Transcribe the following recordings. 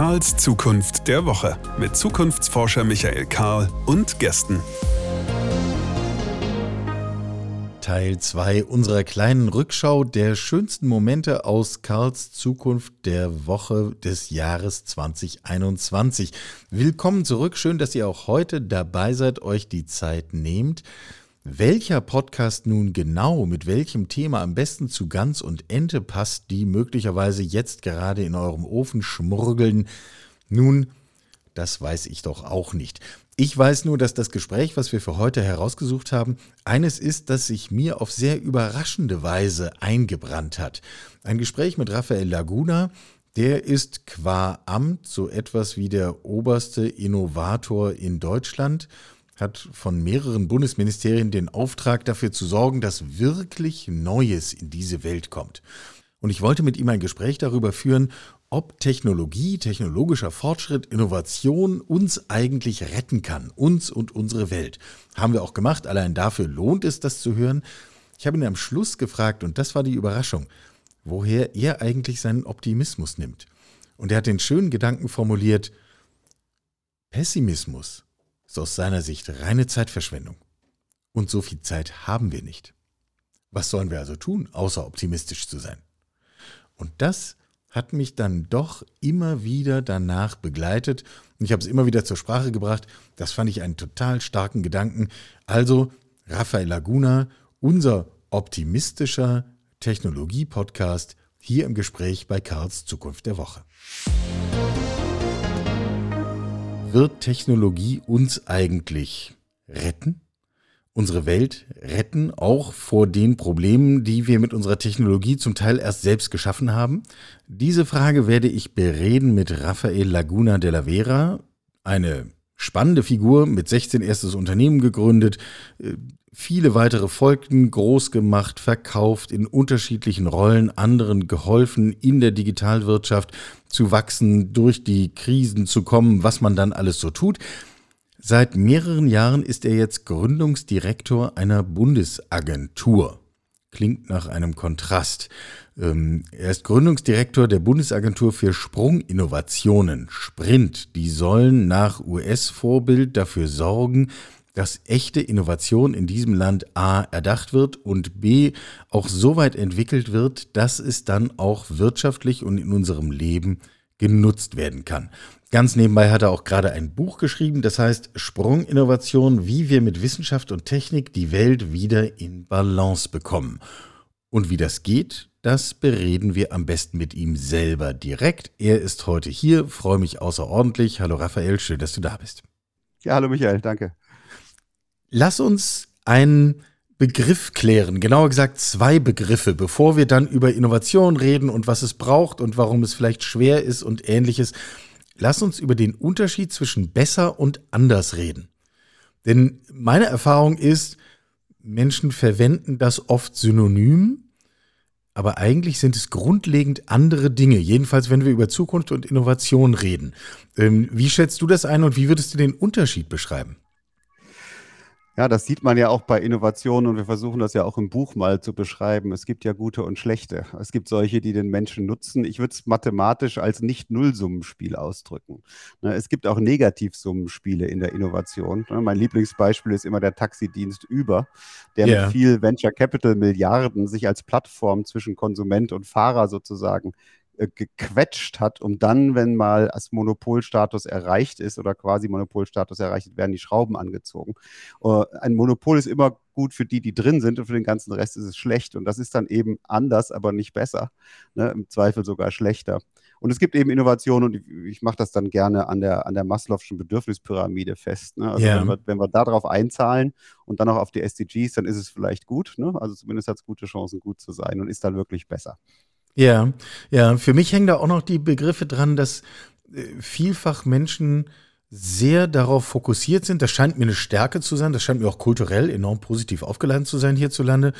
Karls Zukunft der Woche mit Zukunftsforscher Michael Karl und Gästen. Teil 2 unserer kleinen Rückschau der schönsten Momente aus Karls Zukunft der Woche des Jahres 2021. Willkommen zurück, schön, dass ihr auch heute dabei seid, euch die Zeit nehmt. Welcher Podcast nun genau mit welchem Thema am besten zu Gans und Ente passt, die möglicherweise jetzt gerade in eurem Ofen schmurgeln, nun, das weiß ich doch auch nicht. Ich weiß nur, dass das Gespräch, was wir für heute herausgesucht haben, eines ist, das sich mir auf sehr überraschende Weise eingebrannt hat. Ein Gespräch mit Raphael Laguna, der ist qua Amt so etwas wie der oberste Innovator in Deutschland hat von mehreren Bundesministerien den Auftrag dafür zu sorgen, dass wirklich Neues in diese Welt kommt. Und ich wollte mit ihm ein Gespräch darüber führen, ob Technologie, technologischer Fortschritt, Innovation uns eigentlich retten kann, uns und unsere Welt. Haben wir auch gemacht, allein dafür lohnt es, das zu hören. Ich habe ihn am Schluss gefragt, und das war die Überraschung, woher er eigentlich seinen Optimismus nimmt. Und er hat den schönen Gedanken formuliert, Pessimismus ist aus seiner Sicht reine Zeitverschwendung. Und so viel Zeit haben wir nicht. Was sollen wir also tun, außer optimistisch zu sein? Und das hat mich dann doch immer wieder danach begleitet und ich habe es immer wieder zur Sprache gebracht. Das fand ich einen total starken Gedanken. Also Raphael Laguna, unser optimistischer Technologie-Podcast, hier im Gespräch bei Karls Zukunft der Woche wird Technologie uns eigentlich retten? Unsere Welt retten, auch vor den Problemen, die wir mit unserer Technologie zum Teil erst selbst geschaffen haben? Diese Frage werde ich bereden mit Rafael Laguna de la Vera, eine spannende Figur, mit 16 erstes Unternehmen gegründet, äh, viele weitere folgten, groß gemacht, verkauft, in unterschiedlichen Rollen, anderen geholfen, in der Digitalwirtschaft zu wachsen, durch die Krisen zu kommen, was man dann alles so tut. Seit mehreren Jahren ist er jetzt Gründungsdirektor einer Bundesagentur. Klingt nach einem Kontrast. Ähm, er ist Gründungsdirektor der Bundesagentur für Sprunginnovationen, Sprint. Die sollen nach US-Vorbild dafür sorgen, dass echte Innovation in diesem Land A erdacht wird und B auch so weit entwickelt wird, dass es dann auch wirtschaftlich und in unserem Leben genutzt werden kann. Ganz nebenbei hat er auch gerade ein Buch geschrieben, das heißt Sprunginnovation, wie wir mit Wissenschaft und Technik die Welt wieder in Balance bekommen. Und wie das geht, das bereden wir am besten mit ihm selber direkt. Er ist heute hier, freue mich außerordentlich. Hallo Raphael, schön, dass du da bist. Ja, hallo Michael, danke. Lass uns einen Begriff klären, genauer gesagt zwei Begriffe, bevor wir dann über Innovation reden und was es braucht und warum es vielleicht schwer ist und ähnliches. Lass uns über den Unterschied zwischen besser und anders reden. Denn meine Erfahrung ist, Menschen verwenden das oft synonym, aber eigentlich sind es grundlegend andere Dinge, jedenfalls wenn wir über Zukunft und Innovation reden. Ähm, wie schätzt du das ein und wie würdest du den Unterschied beschreiben? Ja, das sieht man ja auch bei Innovationen und wir versuchen das ja auch im Buch mal zu beschreiben. Es gibt ja gute und schlechte. Es gibt solche, die den Menschen nutzen. Ich würde es mathematisch als Nicht-Nullsummenspiel ausdrücken. Ne, es gibt auch Negativsummenspiele in der Innovation. Ne, mein Lieblingsbeispiel ist immer der Taxidienst Uber, der yeah. mit viel Venture Capital Milliarden sich als Plattform zwischen Konsument und Fahrer sozusagen äh, gequetscht hat, um dann, wenn mal das Monopolstatus erreicht ist oder quasi Monopolstatus erreicht werden die Schrauben angezogen. Uh, ein Monopol ist immer gut für die, die drin sind und für den ganzen Rest ist es schlecht. Und das ist dann eben anders, aber nicht besser. Ne? Im Zweifel sogar schlechter. Und es gibt eben Innovationen und ich, ich mache das dann gerne an der, an der Maslow'schen Bedürfnispyramide fest. Ne? Also yeah. wenn, wir, wenn wir darauf einzahlen und dann auch auf die SDGs, dann ist es vielleicht gut. Ne? Also zumindest hat es gute Chancen, gut zu sein und ist dann wirklich besser. Ja, ja, für mich hängen da auch noch die Begriffe dran, dass äh, vielfach Menschen sehr darauf fokussiert sind. Das scheint mir eine Stärke zu sein. Das scheint mir auch kulturell enorm positiv aufgeladen zu sein hierzulande,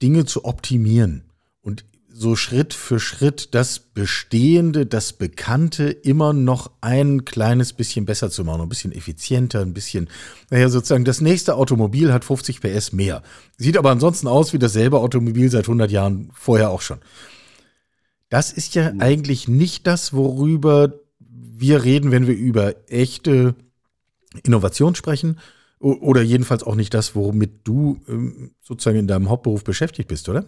Dinge zu optimieren. Und so Schritt für Schritt das Bestehende, das Bekannte immer noch ein kleines bisschen besser zu machen, ein bisschen effizienter, ein bisschen, naja, sozusagen das nächste Automobil hat 50 PS mehr. Sieht aber ansonsten aus wie dasselbe Automobil seit 100 Jahren vorher auch schon. Das ist ja eigentlich nicht das, worüber wir reden, wenn wir über echte Innovation sprechen. Oder jedenfalls auch nicht das, womit du ähm, sozusagen in deinem Hauptberuf beschäftigt bist, oder?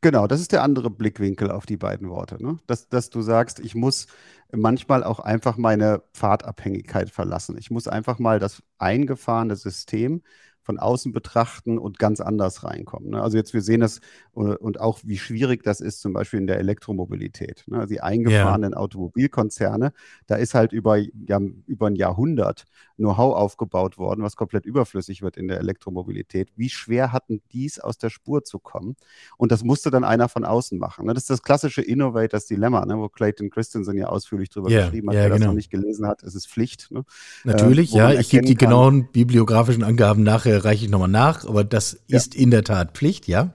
Genau, das ist der andere Blickwinkel auf die beiden Worte. Ne? Dass, dass du sagst, ich muss manchmal auch einfach meine Pfadabhängigkeit verlassen. Ich muss einfach mal das eingefahrene System von außen betrachten und ganz anders reinkommen. Ne? Also jetzt, wir sehen das äh, und auch, wie schwierig das ist, zum Beispiel in der Elektromobilität. Ne? Die eingefahrenen ja. Automobilkonzerne, da ist halt über, ja, über ein Jahrhundert Know-how aufgebaut worden, was komplett überflüssig wird in der Elektromobilität. Wie schwer hatten dies aus der Spur zu kommen? Und das musste dann einer von außen machen. Ne? Das ist das klassische Innovators Dilemma, ne? wo Clayton Christensen ja ausführlich drüber yeah, geschrieben hat, yeah, wer genau. das noch nicht gelesen hat. Es ist Pflicht. Ne? Natürlich, äh, ja. Ich gebe die kann, genauen bibliografischen Angaben nachher, reiche ich nochmal nach, aber das ja. ist in der Tat Pflicht, ja.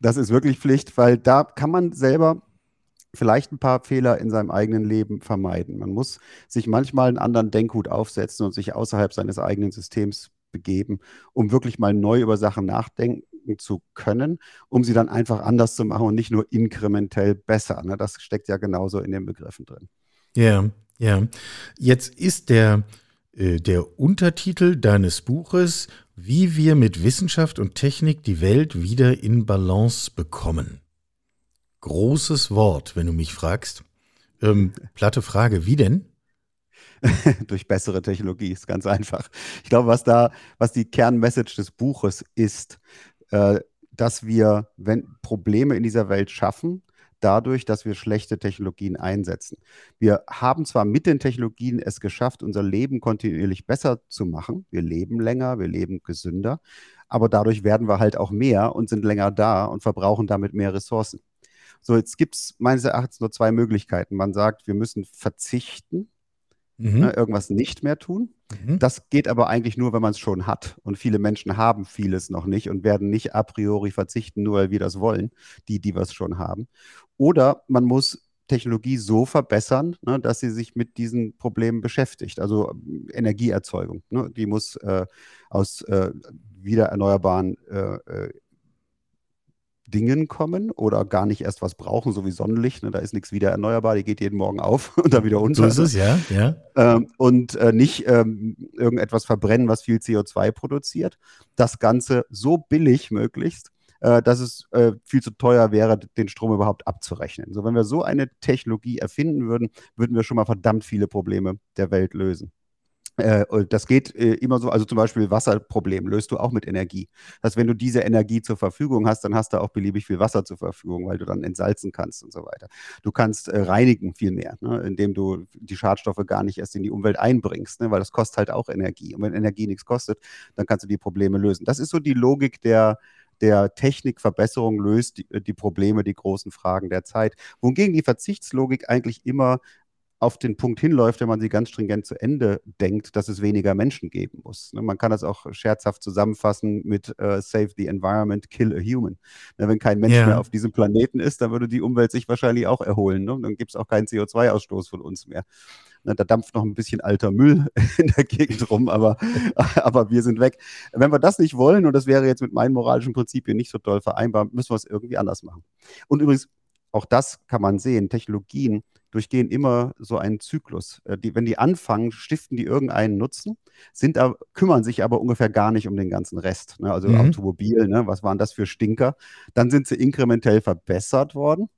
Das ist wirklich Pflicht, weil da kann man selber vielleicht ein paar Fehler in seinem eigenen Leben vermeiden. Man muss sich manchmal einen anderen Denkhut aufsetzen und sich außerhalb seines eigenen Systems begeben, um wirklich mal neu über Sachen nachdenken zu können, um sie dann einfach anders zu machen und nicht nur inkrementell besser. Ne? Das steckt ja genauso in den Begriffen drin. Ja, ja. Jetzt ist der, äh, der Untertitel deines Buches, wie wir mit Wissenschaft und Technik die Welt wieder in Balance bekommen. Großes Wort, wenn du mich fragst. Ähm, platte Frage, wie denn? Durch bessere Technologie, ist ganz einfach. Ich glaube, was da, was die Kernmessage des Buches ist, äh, dass wir, wenn Probleme in dieser Welt schaffen, dadurch, dass wir schlechte Technologien einsetzen. Wir haben zwar mit den Technologien es geschafft, unser Leben kontinuierlich besser zu machen. Wir leben länger, wir leben gesünder, aber dadurch werden wir halt auch mehr und sind länger da und verbrauchen damit mehr Ressourcen. So, jetzt gibt es meines Erachtens nur zwei Möglichkeiten. Man sagt, wir müssen verzichten, mhm. ne, irgendwas nicht mehr tun. Mhm. Das geht aber eigentlich nur, wenn man es schon hat. Und viele Menschen haben vieles noch nicht und werden nicht a priori verzichten, nur weil wir das wollen, die, die was schon haben. Oder man muss Technologie so verbessern, ne, dass sie sich mit diesen Problemen beschäftigt. Also äh, Energieerzeugung, ne, die muss äh, aus äh, wieder erneuerbaren äh, äh Dingen kommen oder gar nicht erst was brauchen, so wie Sonnenlicht. Ne? Da ist nichts wieder erneuerbar, die geht jeden Morgen auf und dann wieder unter. So ist es, ja. ja. Ähm, und äh, nicht ähm, irgendetwas verbrennen, was viel CO2 produziert. Das Ganze so billig möglichst, äh, dass es äh, viel zu teuer wäre, den Strom überhaupt abzurechnen. So, wenn wir so eine Technologie erfinden würden, würden wir schon mal verdammt viele Probleme der Welt lösen. Äh, das geht äh, immer so, also zum Beispiel Wasserproblem löst du auch mit Energie. Das heißt, wenn du diese Energie zur Verfügung hast, dann hast du auch beliebig viel Wasser zur Verfügung, weil du dann entsalzen kannst und so weiter. Du kannst äh, reinigen viel mehr, ne, indem du die Schadstoffe gar nicht erst in die Umwelt einbringst, ne, weil das kostet halt auch Energie. Und wenn Energie nichts kostet, dann kannst du die Probleme lösen. Das ist so die Logik der, der Technikverbesserung löst die, die, Probleme, die großen Fragen der Zeit. Wohingegen die Verzichtslogik eigentlich immer auf den Punkt hinläuft, wenn man sie ganz stringent zu Ende denkt, dass es weniger Menschen geben muss. Ne, man kann das auch scherzhaft zusammenfassen mit uh, Save the Environment, Kill a Human. Ne, wenn kein Mensch yeah. mehr auf diesem Planeten ist, dann würde die Umwelt sich wahrscheinlich auch erholen. Ne? Dann gibt es auch keinen CO2-Ausstoß von uns mehr. Ne, da dampft noch ein bisschen alter Müll in der Gegend rum, aber, aber wir sind weg. Wenn wir das nicht wollen, und das wäre jetzt mit meinen moralischen Prinzipien nicht so toll vereinbar, müssen wir es irgendwie anders machen. Und übrigens, auch das kann man sehen, Technologien durchgehen immer so einen Zyklus. Äh, die, wenn die anfangen, stiften die irgendeinen Nutzen, sind da, kümmern sich aber ungefähr gar nicht um den ganzen Rest. Ne? Also mhm. Automobil, ne? was waren das für Stinker? Dann sind sie inkrementell verbessert worden.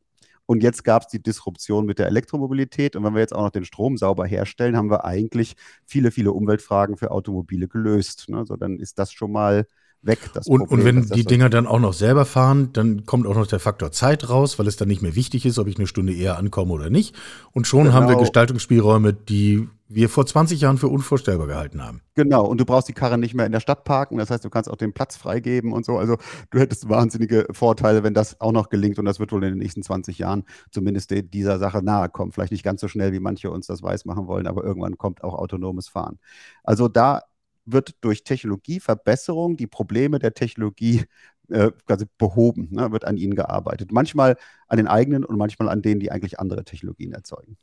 Und jetzt gab es die Disruption mit der Elektromobilität. Und wenn wir jetzt auch noch den Strom sauber herstellen, haben wir eigentlich viele, viele Umweltfragen für Automobile gelöst. Ne? So, dann ist das schon mal weg. Das und, Problem, und wenn die Dinger dann auch noch selber fahren, dann kommt auch noch der Faktor Zeit raus, weil es dann nicht mehr wichtig ist, ob ich eine Stunde eher ankomme oder nicht. Und schon genau. haben wir genau. Gestaltungsspielräume, die wir vor 20 Jahren für unvorstellbar gehalten haben. Genau, und du brauchst die Karre nicht mehr in der Stadt parken, das heißt, du kannst auch den Platz freigeben und so. Also du hättest wahnsinnige Vorteile, wenn das auch noch gelingt und das wird wohl in den nächsten 20 Jahren zumindest dieser Sache nahe kommen. Vielleicht nicht ganz so schnell, wie manche uns das weiß machen wollen, aber irgendwann kommt auch autonomes Fahren. Also da wird durch Technologieverbesserung die Probleme der Technologie äh, quasi behoben, ne, wird an ihnen gearbeitet. Manchmal an den eigenen und manchmal an denen, die eigentlich andere Technologien erzeugen.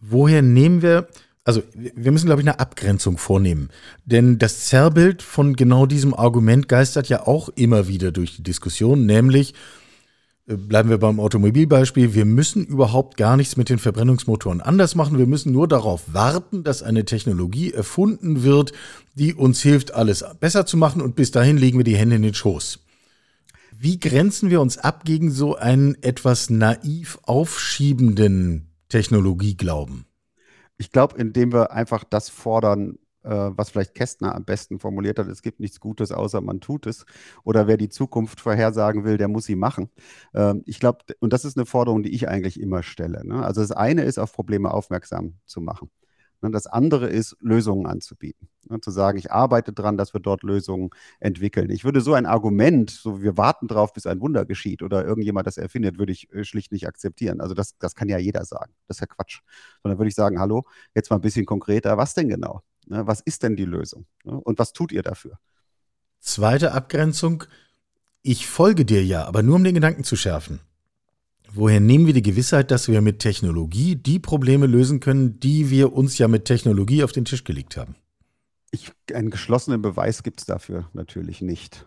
Woher nehmen wir, also wir müssen, glaube ich, eine Abgrenzung vornehmen. Denn das Zerrbild von genau diesem Argument geistert ja auch immer wieder durch die Diskussion, nämlich bleiben wir beim Automobilbeispiel. Wir müssen überhaupt gar nichts mit den Verbrennungsmotoren anders machen. Wir müssen nur darauf warten, dass eine Technologie erfunden wird, die uns hilft, alles besser zu machen. Und bis dahin legen wir die Hände in den Schoß. Wie grenzen wir uns ab gegen so einen etwas naiv aufschiebenden Technologieglauben? Ich glaube, indem wir einfach das fordern, äh, was vielleicht Kästner am besten formuliert hat, es gibt nichts Gutes, außer man tut es. Oder wer die Zukunft vorhersagen will, der muss sie machen. Ähm, ich glaube, und das ist eine Forderung, die ich eigentlich immer stelle. Ne? Also das eine ist, auf Probleme aufmerksam zu machen. Ne, das andere ist, Lösungen anzubieten. Ne, zu sagen, ich arbeite daran, dass wir dort Lösungen entwickeln. Ich würde so ein Argument, so wir warten drauf, bis ein Wunder geschieht oder irgendjemand das erfindet, würde ich äh, schlicht nicht akzeptieren. Also das, das kann ja jeder sagen. Das ist ja Quatsch. Sondern würde ich sagen, hallo, jetzt mal ein bisschen konkreter, was denn genau? Ne, was ist denn die Lösung? Und was tut ihr dafür? Zweite Abgrenzung, ich folge dir ja, aber nur um den Gedanken zu schärfen. Woher nehmen wir die Gewissheit, dass wir mit Technologie die Probleme lösen können, die wir uns ja mit Technologie auf den Tisch gelegt haben? Ich, einen geschlossenen Beweis gibt es dafür natürlich nicht.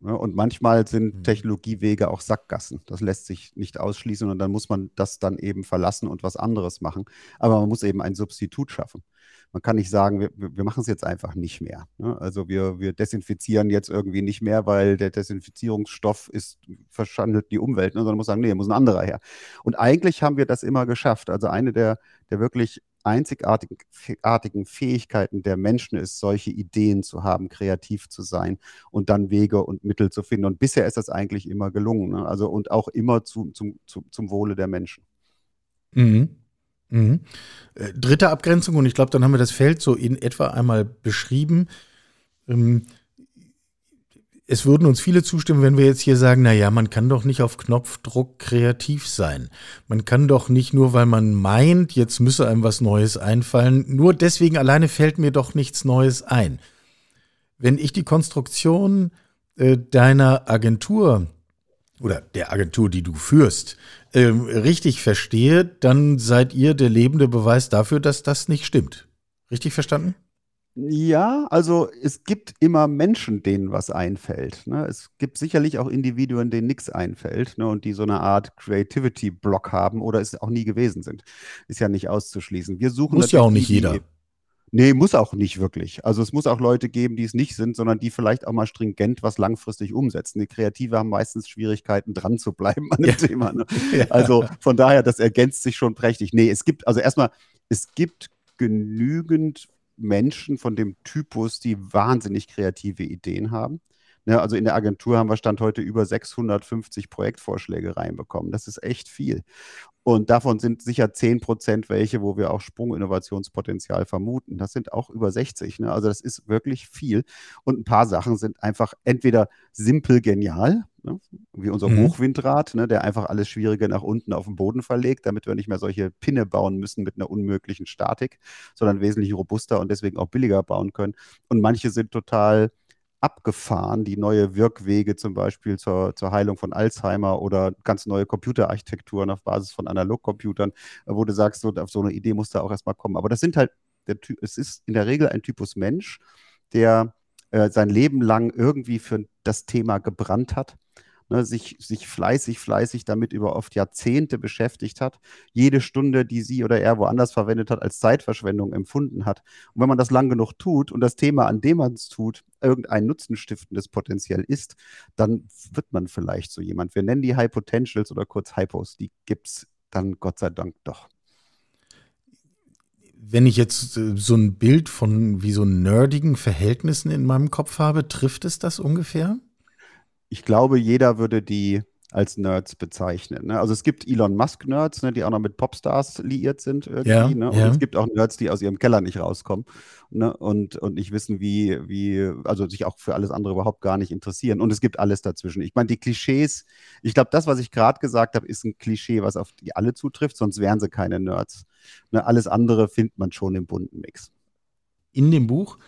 Und manchmal sind hm. Technologiewege auch Sackgassen. Das lässt sich nicht ausschließen und dann muss man das dann eben verlassen und was anderes machen. Aber man muss eben ein Substitut schaffen. Man kann nicht sagen, wir, wir machen es jetzt einfach nicht mehr. Ne? Also wir, wir desinfizieren jetzt irgendwie nicht mehr, weil der Desinfizierungsstoff ist, verschandelt die Umwelt, ne? sondern man muss sagen, nee, muss ein anderer her. Und eigentlich haben wir das immer geschafft. Also eine der, der wirklich einzigartigen Fähigkeiten der Menschen ist, solche Ideen zu haben, kreativ zu sein und dann Wege und Mittel zu finden. Und bisher ist das eigentlich immer gelungen. Ne? Also und auch immer zu, zum, zu, zum Wohle der Menschen. Mhm. Mhm. Äh, dritte Abgrenzung, und ich glaube, dann haben wir das Feld so in etwa einmal beschrieben. Ähm, es würden uns viele zustimmen, wenn wir jetzt hier sagen, na ja, man kann doch nicht auf Knopfdruck kreativ sein. Man kann doch nicht nur, weil man meint, jetzt müsse einem was Neues einfallen, nur deswegen alleine fällt mir doch nichts Neues ein. Wenn ich die Konstruktion äh, deiner Agentur oder der Agentur, die du führst, ähm, richtig verstehe, dann seid ihr der lebende Beweis dafür, dass das nicht stimmt. Richtig verstanden? Ja, also es gibt immer Menschen, denen was einfällt. Ne? Es gibt sicherlich auch Individuen, denen nichts einfällt ne? und die so eine Art Creativity-Block haben oder es auch nie gewesen sind. Ist ja nicht auszuschließen. Wir suchen Muss ja auch nicht die, jeder. Nee, muss auch nicht wirklich. Also es muss auch Leute geben, die es nicht sind, sondern die vielleicht auch mal stringent was langfristig umsetzen. Die Kreative haben meistens Schwierigkeiten, dran zu bleiben an dem ja. Thema. Ne? Also von daher, das ergänzt sich schon prächtig. Nee, es gibt, also erstmal, es gibt genügend Menschen von dem Typus, die wahnsinnig kreative Ideen haben. Ja, also in der Agentur haben wir Stand heute über 650 Projektvorschläge reinbekommen. Das ist echt viel. Und davon sind sicher 10 Prozent welche, wo wir auch Sprunginnovationspotenzial vermuten. Das sind auch über 60. Ne? Also das ist wirklich viel. Und ein paar Sachen sind einfach entweder simpel genial, ne? wie unser mhm. Hochwindrad, ne? der einfach alles Schwierige nach unten auf den Boden verlegt, damit wir nicht mehr solche Pinne bauen müssen mit einer unmöglichen Statik, sondern wesentlich robuster und deswegen auch billiger bauen können. Und manche sind total abgefahren, die neue Wirkwege zum Beispiel zur, zur Heilung von Alzheimer oder ganz neue Computerarchitekturen auf Basis von Analogcomputern, äh, wo du sagst, so, auf so eine Idee muss da auch erstmal kommen. Aber das sind halt, der, es ist in der Regel ein Typus Mensch, der äh, sein Leben lang irgendwie für das Thema gebrannt hat ne, sich, sich fleißig, fleißig damit über oft Jahrzehnte beschäftigt hat, jede Stunde, die sie oder er woanders verwendet hat, als Zeitverschwendung empfunden hat. Und wenn man das lang genug tut und das Thema, an dem man es tut, irgendein nutzenstiftendes Potenzial ist, dann wird man vielleicht so jemand. Wir nennen die High Potentials oder kurz Hypos, die gibt es dann Gott sei Dank doch wenn ich jetzt äh, so ein Bild von wie so nerdigen Verhältnissen in meinem Kopf habe, trifft es das ungefähr? Ich glaube, jeder würde die als Nerds bezeichnen. Ne? Also es gibt Elon Musk-Nerds, ne, die auch noch mit Popstars liiert sind irgendwie. Ja, ne? Und ja. es gibt auch Nerds, die aus ihrem Keller nicht rauskommen ne? und, und nicht wissen, wie, wie, also sich auch für alles andere überhaupt gar nicht interessieren. Und es gibt alles dazwischen. Ich meine, die Klischees, ich glaube, das, was ich gerade gesagt habe, ist ein Klischee, was auf die alle zutrifft, sonst wären sie keine Nerds. Ne? Alles andere findet man schon im bunten Mix. In dem Buch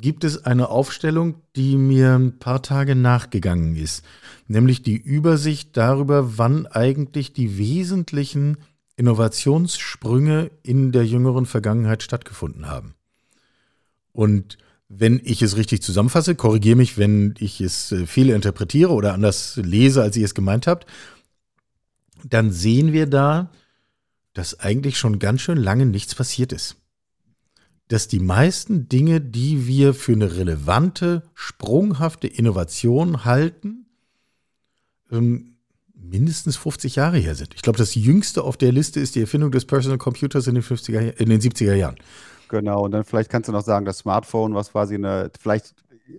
gibt es eine Aufstellung, die mir ein paar Tage nachgegangen ist, nämlich die Übersicht darüber, wann eigentlich die wesentlichen Innovationssprünge in der jüngeren Vergangenheit stattgefunden haben. Und wenn ich es richtig zusammenfasse, korrigiere mich, wenn ich es äh, fehlinterpretiere oder anders lese, als ihr es gemeint habt. dann sehen wir da, dass eigentlich schon ganz schön lange nichts passiert ist. Dass die meisten Dinge, die wir für eine relevante, sprunghafte Innovation halten, ähm, mindestens 50 Jahre her sind. Ich glaube, das jüngste auf der Liste ist die Erfindung des Personal Computers in den, 50er, in den 70er Jahren. Genau, und dann vielleicht kannst du noch sagen, das Smartphone, was quasi eine, vielleicht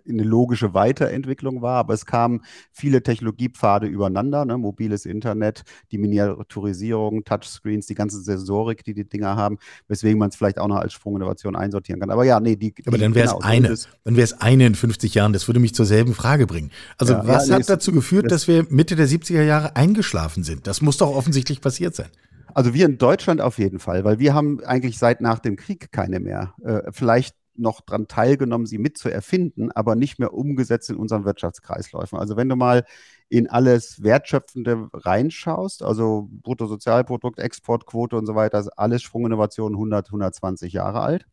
eine logische Weiterentwicklung war, aber es kamen viele Technologiepfade übereinander, ne? mobiles Internet, die Miniaturisierung, Touchscreens, die ganze Sensorik, die die Dinger haben, weswegen man es vielleicht auch noch als Sprunginnovation einsortieren kann. Aber ja, nee, die. Aber dann wäre es genau, eine, dann wäre es eine in 50 Jahren. Das würde mich zur selben Frage bringen. Also ja, was ja, nee, hat dazu geführt, dass wir Mitte der 70er Jahre eingeschlafen sind? Das muss doch offensichtlich passiert sein. Also wir in Deutschland auf jeden Fall, weil wir haben eigentlich seit nach dem Krieg keine mehr. Äh, vielleicht noch daran teilgenommen, sie mit zu erfinden, aber nicht mehr umgesetzt in unseren Wirtschaftskreisläufen. Also wenn du mal in alles Wertschöpfende reinschaust, also Bruttosozialprodukt, Exportquote und so weiter, ist alles Sprunginnovation 100, 120 Jahre alt.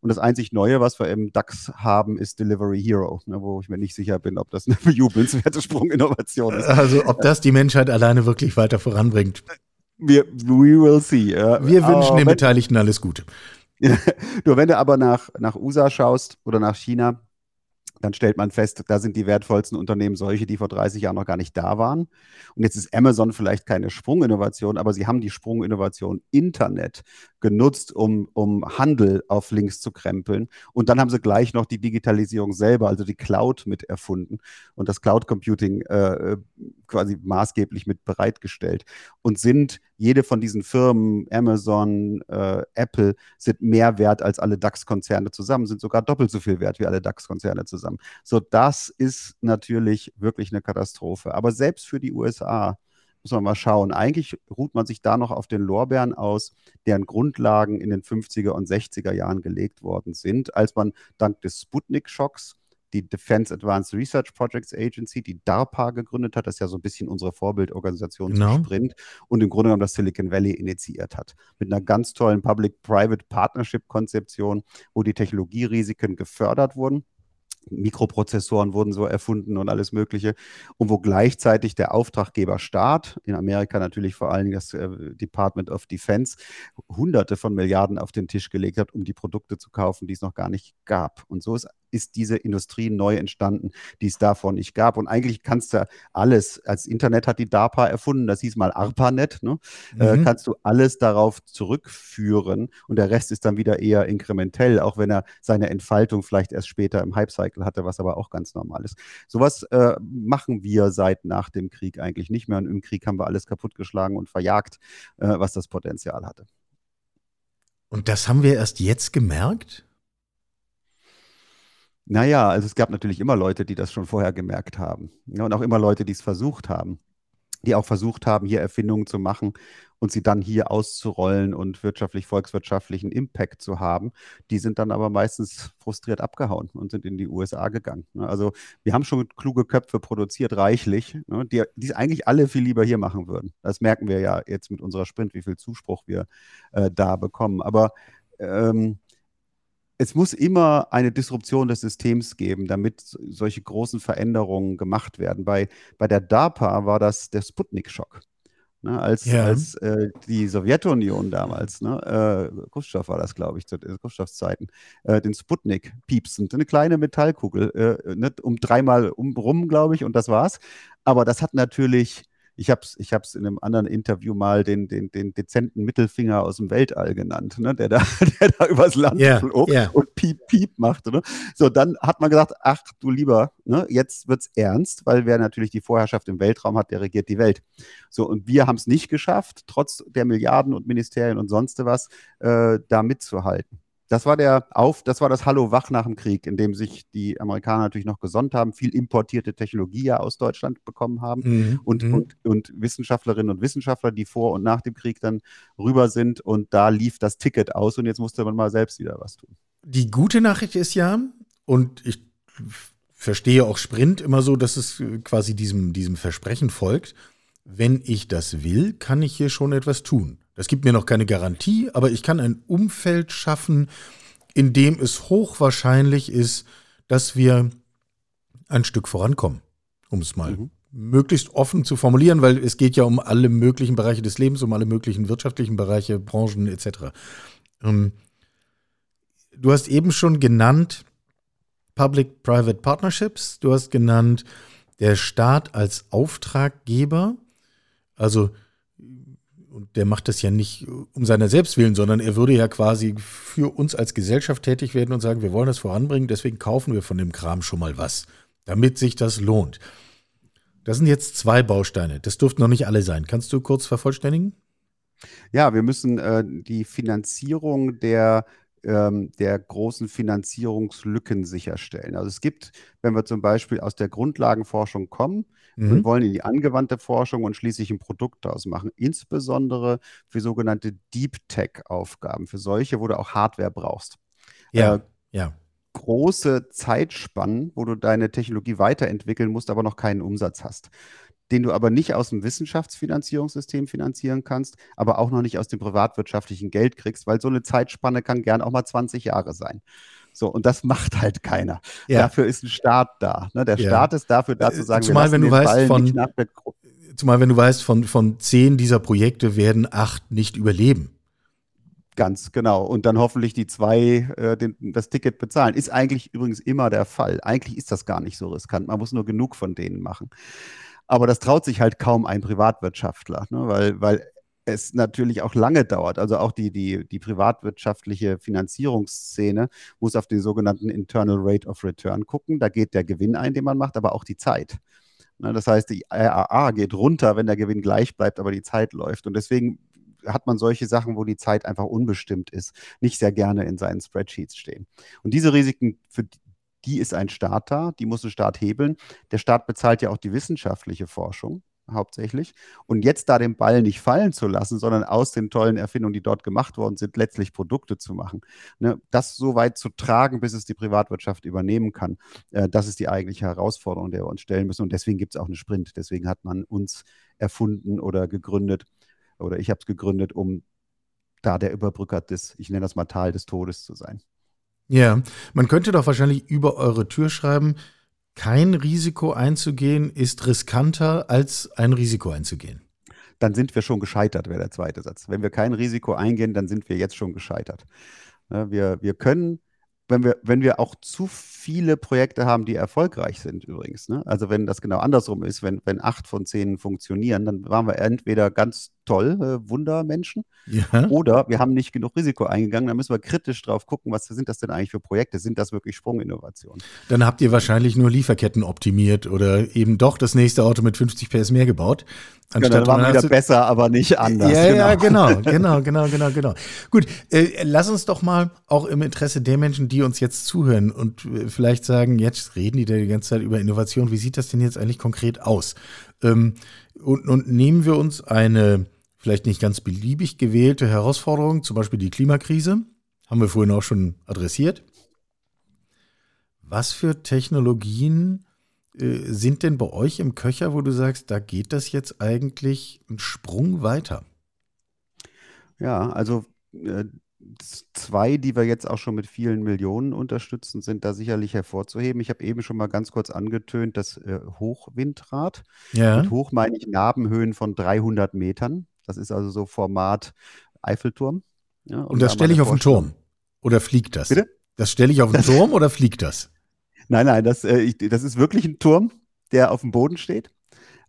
Und das einzig Neue, was wir im DAX haben, ist Delivery Hero, ne, wo ich mir nicht sicher bin, ob das eine bejubelnswerte Sprunginnovation ist. Also ob das die Menschheit alleine wirklich weiter voranbringt. Wir, we will see. Wir wünschen den Beteiligten alles Gute. Nur wenn du aber nach, nach USA schaust oder nach China, dann stellt man fest, da sind die wertvollsten Unternehmen solche, die vor 30 Jahren noch gar nicht da waren. Und jetzt ist Amazon vielleicht keine Sprunginnovation, aber sie haben die Sprunginnovation Internet genutzt, um, um Handel auf links zu krempeln. Und dann haben sie gleich noch die Digitalisierung selber, also die Cloud mit erfunden und das Cloud Computing äh, quasi maßgeblich mit bereitgestellt und sind jede von diesen Firmen, Amazon, äh, Apple, sind mehr wert als alle DAX-Konzerne zusammen, sind sogar doppelt so viel wert wie alle DAX-Konzerne zusammen. So, das ist natürlich wirklich eine Katastrophe. Aber selbst für die USA muss man mal schauen. Eigentlich ruht man sich da noch auf den Lorbeeren aus, deren Grundlagen in den 50er und 60er Jahren gelegt worden sind, als man dank des Sputnik-Schocks die Defense Advanced Research Projects Agency, die DARPA gegründet hat, das ist ja so ein bisschen unsere Vorbildorganisation genau. zum Sprint und im Grunde genommen das Silicon Valley initiiert hat. Mit einer ganz tollen Public-Private Partnership-Konzeption, wo die Technologierisiken gefördert wurden Mikroprozessoren wurden so erfunden und alles Mögliche. Und wo gleichzeitig der Auftraggeber Staat, in Amerika natürlich vor allen Dingen das äh, Department of Defense, Hunderte von Milliarden auf den Tisch gelegt hat, um die Produkte zu kaufen, die es noch gar nicht gab. Und so ist ist diese Industrie neu entstanden, die es davor nicht gab. Und eigentlich kannst du alles, als Internet hat die DARPA erfunden, das hieß mal ARPANET, ne? Äh, mhm. äh, kannst du alles darauf zurückführen und der Rest ist dann wieder eher inkrementell, auch wenn er seine Entfaltung vielleicht erst später im Hype-Cycle hatte, was aber auch ganz normal ist. Sowas äh, machen wir seit nach dem Krieg eigentlich nicht mehr und im Krieg haben wir alles kaputtgeschlagen und verjagt, äh, was das Potenzial hatte. Und das haben wir erst jetzt gemerkt? Naja, also es gab natürlich immer Leute, die das schon vorher gemerkt haben. Ja, und auch immer Leute, die es versucht haben. Die auch versucht haben, hier Erfindungen zu machen und sie dann hier auszurollen und wirtschaftlich, volkswirtschaftlichen Impact zu haben. Die sind dann aber meistens frustriert abgehauen und sind in die USA gegangen. Ne? Also wir haben schon kluge Köpfe produziert, reichlich, ne, die, die eigentlich alle viel lieber hier machen würden. Das merken wir ja jetzt mit unserer Sprint, wie viel Zuspruch wir äh, da bekommen. Aber ähm, es muss immer eine Disruption des Systems geben, damit solche großen Veränderungen gemacht werden. Bei, bei der DARPA war das der Sputnik-Schock. Ne, als ja. als äh, die Sowjetunion damals, ne, äh, Khrushchev war das, glaube ich, zu Khrushchevs Zeiten, äh, den Sputnik piepsend, eine kleine Metallkugel, äh, ne, um dreimal um rum, glaube ich, und das war's. Aber das hat natürlich ich habe es ich hab's in einem anderen Interview mal den, den, den dezenten Mittelfinger aus dem Weltall genannt, ne? der, da, der da übers Land yeah, flog yeah. und piep, piep machte. Ne? So, dann hat man gesagt, ach du lieber, ne? jetzt wird's ernst, weil wer natürlich die Vorherrschaft im Weltraum hat, der regiert die Welt. So, und wir haben es nicht geschafft, trotz der Milliarden und Ministerien und sonst was, äh, da mitzuhalten. Das war der Auf, das war das Hallo Wach nach dem Krieg, in dem sich die Amerikaner natürlich noch gesonnt haben, viel importierte Technologie ja aus Deutschland bekommen haben mhm. Und, mhm. und, und Wissenschaftlerinnen und Wissenschaftler, die vor und nach dem Krieg dann rüber sind und da lief das Ticket aus und jetzt musste man mal selbst wieder was tun. Die gute Nachricht ist ja, und ich verstehe auch Sprint immer so, dass es quasi diesem, diesem Versprechen folgt, wenn ich das will, kann ich hier schon etwas tun. Das gibt mir noch keine Garantie, aber ich kann ein Umfeld schaffen, in dem es hochwahrscheinlich ist, dass wir ein Stück vorankommen, um es mal mhm. möglichst offen zu formulieren, weil es geht ja um alle möglichen Bereiche des Lebens, um alle möglichen wirtschaftlichen Bereiche, Branchen etc. Ähm, du hast eben schon genannt Public-Private Partnerships, du hast genannt der Staat als Auftraggeber, also und der macht das ja nicht um seiner selbst willen, sondern er würde ja quasi für uns als Gesellschaft tätig werden und sagen, wir wollen das voranbringen, deswegen kaufen wir von dem Kram schon mal was, damit sich das lohnt. Das sind jetzt zwei Bausteine. Das dürften noch nicht alle sein. Kannst du kurz vervollständigen? Ja, wir müssen äh, die Finanzierung der ähm, der großen Finanzierungslücken sicherstellen. Also es gibt, wenn wir zum Beispiel aus der Grundlagenforschung kommen mhm. und wollen in die angewandte Forschung und schließlich ein Produkt daraus machen, insbesondere für sogenannte Deep Tech-Aufgaben, für solche, wo du auch Hardware brauchst. Ja, äh, ja. Große Zeitspannen, wo du deine Technologie weiterentwickeln musst, aber noch keinen Umsatz hast den du aber nicht aus dem Wissenschaftsfinanzierungssystem finanzieren kannst, aber auch noch nicht aus dem privatwirtschaftlichen Geld kriegst, weil so eine Zeitspanne kann gern auch mal 20 Jahre sein. So, und das macht halt keiner. Ja. Dafür ist ein Staat da. Ne? Der ja. Staat ist dafür da zu sagen, zumal wenn du weißt, von, zumal wenn du weißt, von, von zehn dieser Projekte werden acht nicht überleben. Ganz genau. Und dann hoffentlich die zwei äh, den, das Ticket bezahlen. Ist eigentlich übrigens immer der Fall. Eigentlich ist das gar nicht so riskant. Man muss nur genug von denen machen. Aber das traut sich halt kaum ein Privatwirtschaftler, ne? weil, weil es natürlich auch lange dauert. Also auch die, die, die privatwirtschaftliche Finanzierungsszene muss auf den sogenannten Internal Rate of Return gucken. Da geht der Gewinn ein, den man macht, aber auch die Zeit. Ne? Das heißt, die RAA geht runter, wenn der Gewinn gleich bleibt, aber die Zeit läuft. Und deswegen hat man solche Sachen, wo die Zeit einfach unbestimmt ist, nicht sehr gerne in seinen Spreadsheets stehen. Und diese Risiken, für die ist ein Staat da, die muss ein Staat hebeln. Der Staat bezahlt ja auch die wissenschaftliche Forschung hauptsächlich. Und jetzt da den Ball nicht fallen zu lassen, sondern aus den tollen Erfindungen, die dort gemacht worden sind, letztlich Produkte zu machen. Ne, das so weit zu tragen, bis es die Privatwirtschaft übernehmen kann, äh, das ist die eigentliche Herausforderung, der wir uns stellen müssen. Und deswegen gibt es auch einen Sprint. Deswegen hat man uns erfunden oder gegründet, oder ich habe es gegründet, um da der Überbrücker des, ich nenne das mal Tal des Todes zu sein. Ja, man könnte doch wahrscheinlich über eure Tür schreiben, kein Risiko einzugehen ist riskanter, als ein Risiko einzugehen. Dann sind wir schon gescheitert, wäre der zweite Satz. Wenn wir kein Risiko eingehen, dann sind wir jetzt schon gescheitert. Wir, wir können wenn wir, wenn wir auch zu viele Projekte haben, die erfolgreich sind übrigens. Ne? Also wenn das genau andersrum ist, wenn, wenn acht von zehn funktionieren, dann waren wir entweder ganz toll, äh, Wundermenschen, ja. oder wir haben nicht genug Risiko eingegangen. Da müssen wir kritisch drauf gucken, was sind das denn eigentlich für Projekte? Sind das wirklich Sprunginnovationen? Dann habt ihr wahrscheinlich nur Lieferketten optimiert oder eben doch das nächste Auto mit 50 PS mehr gebaut. Anstatt genau, dann waren wieder besser, aber nicht anders. Ja, genau. ja, genau, genau, genau, genau, genau. Gut, äh, lass uns doch mal auch im Interesse der Menschen, die uns jetzt zuhören und äh, vielleicht sagen, jetzt reden die da die ganze Zeit über Innovation. Wie sieht das denn jetzt eigentlich konkret aus? Ähm, und, und nehmen wir uns eine vielleicht nicht ganz beliebig gewählte Herausforderung, zum Beispiel die Klimakrise, haben wir vorhin auch schon adressiert. Was für Technologien äh, sind denn bei euch im Köcher, wo du sagst, da geht das jetzt eigentlich einen Sprung weiter? Ja, also äh, zwei, die wir jetzt auch schon mit vielen Millionen unterstützen, sind da sicherlich hervorzuheben. Ich habe eben schon mal ganz kurz angetönt, das äh, Hochwindrad. Ja. Mit hoch meine ich Nabenhöhen von 300 Metern. Das ist also so Format Eiffelturm. Ja, und, und das stelle ich auf den Turm. Oder fliegt das? Bitte? Das stelle ich auf den Turm oder fliegt das? Nein, nein, das, äh, ich, das ist wirklich ein Turm, der auf dem Boden steht.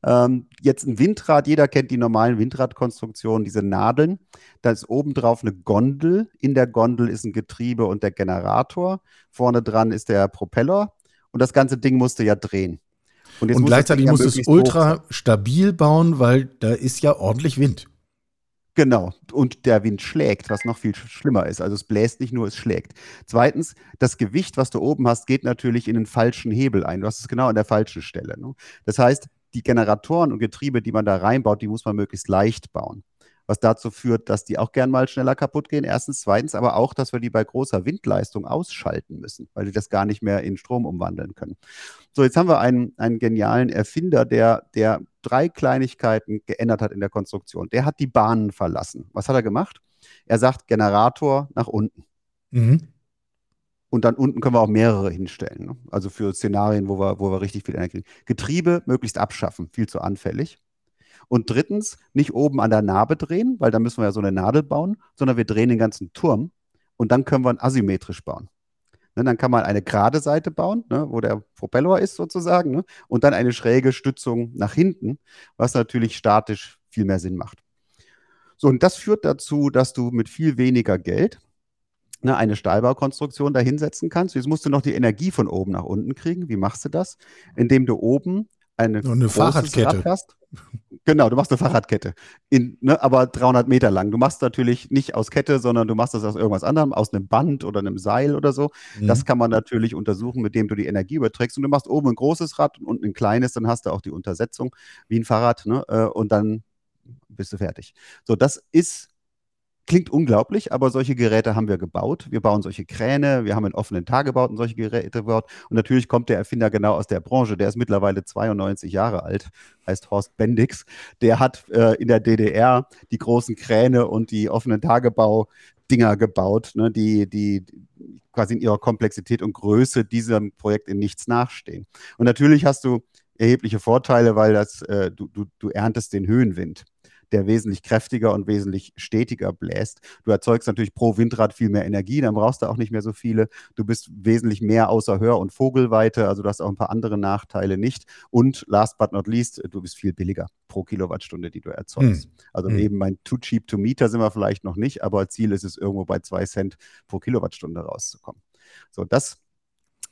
Ähm, jetzt ein Windrad, jeder kennt die normalen Windradkonstruktionen, diese Nadeln. Da ist obendrauf eine Gondel. In der Gondel ist ein Getriebe und der Generator. Vorne dran ist der Propeller. Und das ganze Ding musste ja drehen. Und, und gleichzeitig muss es ultra stabil bauen, weil da ist ja ordentlich Wind. Genau. Und der Wind schlägt, was noch viel schlimmer ist. Also es bläst nicht nur, es schlägt. Zweitens, das Gewicht, was du oben hast, geht natürlich in den falschen Hebel ein. Du hast es genau an der falschen Stelle. Ne? Das heißt, die Generatoren und Getriebe, die man da reinbaut, die muss man möglichst leicht bauen was dazu führt, dass die auch gern mal schneller kaputt gehen. Erstens, zweitens aber auch, dass wir die bei großer Windleistung ausschalten müssen, weil die das gar nicht mehr in Strom umwandeln können. So, jetzt haben wir einen, einen genialen Erfinder, der, der drei Kleinigkeiten geändert hat in der Konstruktion. Der hat die Bahnen verlassen. Was hat er gemacht? Er sagt Generator nach unten. Mhm. Und dann unten können wir auch mehrere hinstellen. Ne? Also für Szenarien, wo wir, wo wir richtig viel Energie kriegen. Getriebe möglichst abschaffen, viel zu anfällig. Und drittens, nicht oben an der Narbe drehen, weil dann müssen wir ja so eine Nadel bauen, sondern wir drehen den ganzen Turm und dann können wir ihn asymmetrisch bauen. Ne, dann kann man eine gerade Seite bauen, ne, wo der Propeller ist sozusagen, ne, und dann eine schräge Stützung nach hinten, was natürlich statisch viel mehr Sinn macht. So, und das führt dazu, dass du mit viel weniger Geld ne, eine Stahlbaukonstruktion da hinsetzen kannst. Jetzt musst du noch die Energie von oben nach unten kriegen. Wie machst du das? Indem du oben eine, eine Fahrradkette hast. Genau, du machst eine Fahrradkette, in, ne, aber 300 Meter lang. Du machst natürlich nicht aus Kette, sondern du machst das aus irgendwas anderem, aus einem Band oder einem Seil oder so. Mhm. Das kann man natürlich untersuchen, mit dem du die Energie überträgst. Und du machst oben ein großes Rad und unten ein kleines, dann hast du auch die Untersetzung wie ein Fahrrad ne, äh, und dann bist du fertig. So, das ist Klingt unglaublich, aber solche Geräte haben wir gebaut. Wir bauen solche Kräne, wir haben in offenen Tagebauten solche Geräte gebaut. Und natürlich kommt der Erfinder genau aus der Branche. Der ist mittlerweile 92 Jahre alt, heißt Horst Bendix. Der hat äh, in der DDR die großen Kräne und die offenen Tagebau-Dinger gebaut, ne, die, die quasi in ihrer Komplexität und Größe diesem Projekt in nichts nachstehen. Und natürlich hast du erhebliche Vorteile, weil das, äh, du, du, du erntest den Höhenwind der wesentlich kräftiger und wesentlich stetiger bläst. Du erzeugst natürlich pro Windrad viel mehr Energie, dann brauchst du auch nicht mehr so viele. Du bist wesentlich mehr außer Hör- und Vogelweite, also du hast auch ein paar andere Nachteile nicht. Und last but not least, du bist viel billiger pro Kilowattstunde, die du erzeugst. Hm. Also hm. eben mein Too Cheap to Meter sind wir vielleicht noch nicht, aber Ziel ist es, irgendwo bei zwei Cent pro Kilowattstunde rauszukommen. So, das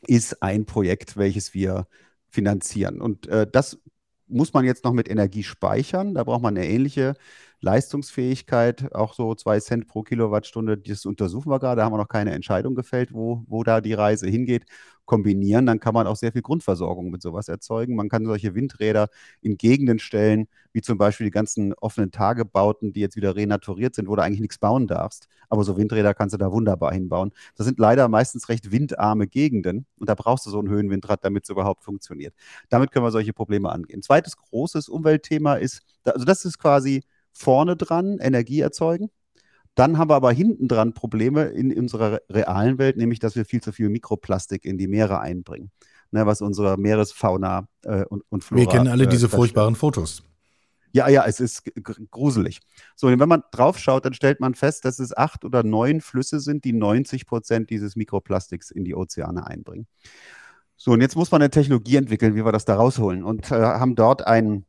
ist ein Projekt, welches wir finanzieren. Und äh, das muss man jetzt noch mit Energie speichern. Da braucht man eine ähnliche Leistungsfähigkeit, auch so zwei Cent pro Kilowattstunde. Das untersuchen wir gerade. Da haben wir noch keine Entscheidung gefällt, wo, wo da die Reise hingeht. Kombinieren, dann kann man auch sehr viel Grundversorgung mit sowas erzeugen. Man kann solche Windräder in Gegenden stellen, wie zum Beispiel die ganzen offenen Tagebauten, die jetzt wieder renaturiert sind, wo du eigentlich nichts bauen darfst. Aber so Windräder kannst du da wunderbar hinbauen. Das sind leider meistens recht windarme Gegenden und da brauchst du so ein Höhenwindrad, damit es überhaupt funktioniert. Damit können wir solche Probleme angehen. Zweites großes Umweltthema ist, also das ist quasi vorne dran Energie erzeugen. Dann haben wir aber hinten dran Probleme in unserer realen Welt, nämlich dass wir viel zu viel Mikroplastik in die Meere einbringen, ne, was unsere Meeresfauna äh, und, und Flora. Wir kennen alle äh, diese furchtbaren Fotos. Ja, ja, es ist gruselig. So, wenn man drauf schaut, dann stellt man fest, dass es acht oder neun Flüsse sind, die 90 Prozent dieses Mikroplastiks in die Ozeane einbringen. So, und jetzt muss man eine Technologie entwickeln, wie wir das da rausholen. Und äh, haben dort einen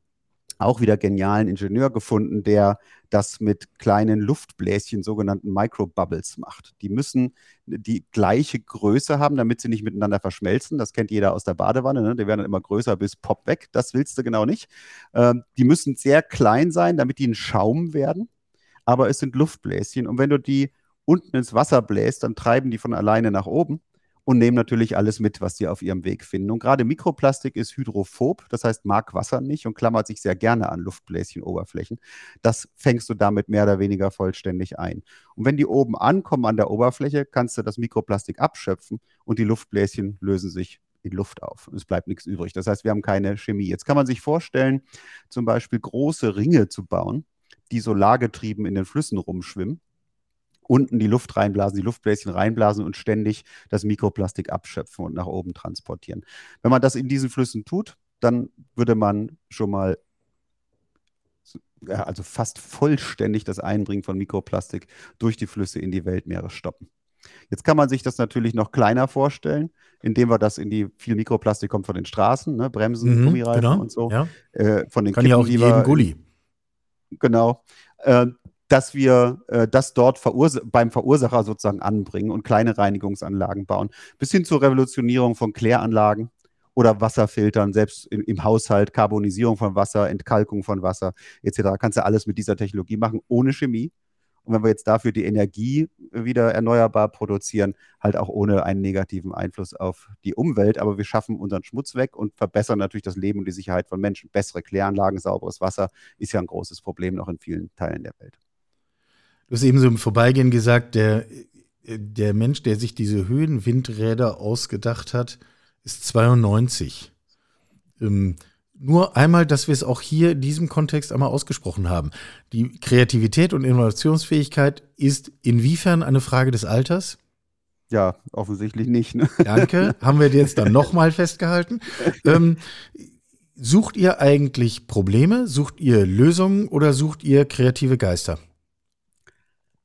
auch wieder genialen Ingenieur gefunden, der das mit kleinen Luftbläschen, sogenannten Microbubbles macht. Die müssen die gleiche Größe haben, damit sie nicht miteinander verschmelzen. Das kennt jeder aus der Badewanne. Ne? Die werden dann immer größer bis Pop weg. Das willst du genau nicht. Ähm, die müssen sehr klein sein, damit die ein Schaum werden. Aber es sind Luftbläschen. Und wenn du die unten ins Wasser bläst, dann treiben die von alleine nach oben und nehmen natürlich alles mit, was sie auf ihrem Weg finden. Und gerade Mikroplastik ist hydrophob, das heißt mag Wasser nicht und klammert sich sehr gerne an Luftbläschenoberflächen. Das fängst du damit mehr oder weniger vollständig ein. Und wenn die oben ankommen an der Oberfläche, kannst du das Mikroplastik abschöpfen und die Luftbläschen lösen sich in Luft auf. Es bleibt nichts übrig. Das heißt, wir haben keine Chemie. Jetzt kann man sich vorstellen, zum Beispiel große Ringe zu bauen, die solargetrieben in den Flüssen rumschwimmen unten die Luft reinblasen, die Luftbläschen reinblasen und ständig das Mikroplastik abschöpfen und nach oben transportieren. Wenn man das in diesen Flüssen tut, dann würde man schon mal ja, also fast vollständig das Einbringen von Mikroplastik durch die Flüsse in die Weltmeere stoppen. Jetzt kann man sich das natürlich noch kleiner vorstellen, indem wir das in die viel Mikroplastik kommt von den Straßen, ne, Bremsen, mhm, Gummireifen genau, und so, ja. äh, von den kann Kippen, ja auch jeden Gully. Genau. Äh, dass wir äh, das dort verurs beim Verursacher sozusagen anbringen und kleine Reinigungsanlagen bauen. Bis hin zur Revolutionierung von Kläranlagen oder Wasserfiltern, selbst im, im Haushalt, Karbonisierung von Wasser, Entkalkung von Wasser etc. Kannst du alles mit dieser Technologie machen, ohne Chemie. Und wenn wir jetzt dafür die Energie wieder erneuerbar produzieren, halt auch ohne einen negativen Einfluss auf die Umwelt. Aber wir schaffen unseren Schmutz weg und verbessern natürlich das Leben und die Sicherheit von Menschen. Bessere Kläranlagen, sauberes Wasser ist ja ein großes Problem noch in vielen Teilen der Welt. Du hast eben so im Vorbeigehen gesagt, der, der Mensch, der sich diese Höhenwindräder ausgedacht hat, ist 92. Ähm, nur einmal, dass wir es auch hier in diesem Kontext einmal ausgesprochen haben. Die Kreativität und Innovationsfähigkeit ist inwiefern eine Frage des Alters? Ja, offensichtlich nicht. Ne? Danke, haben wir jetzt dann nochmal festgehalten. Ähm, sucht ihr eigentlich Probleme, sucht ihr Lösungen oder sucht ihr kreative Geister?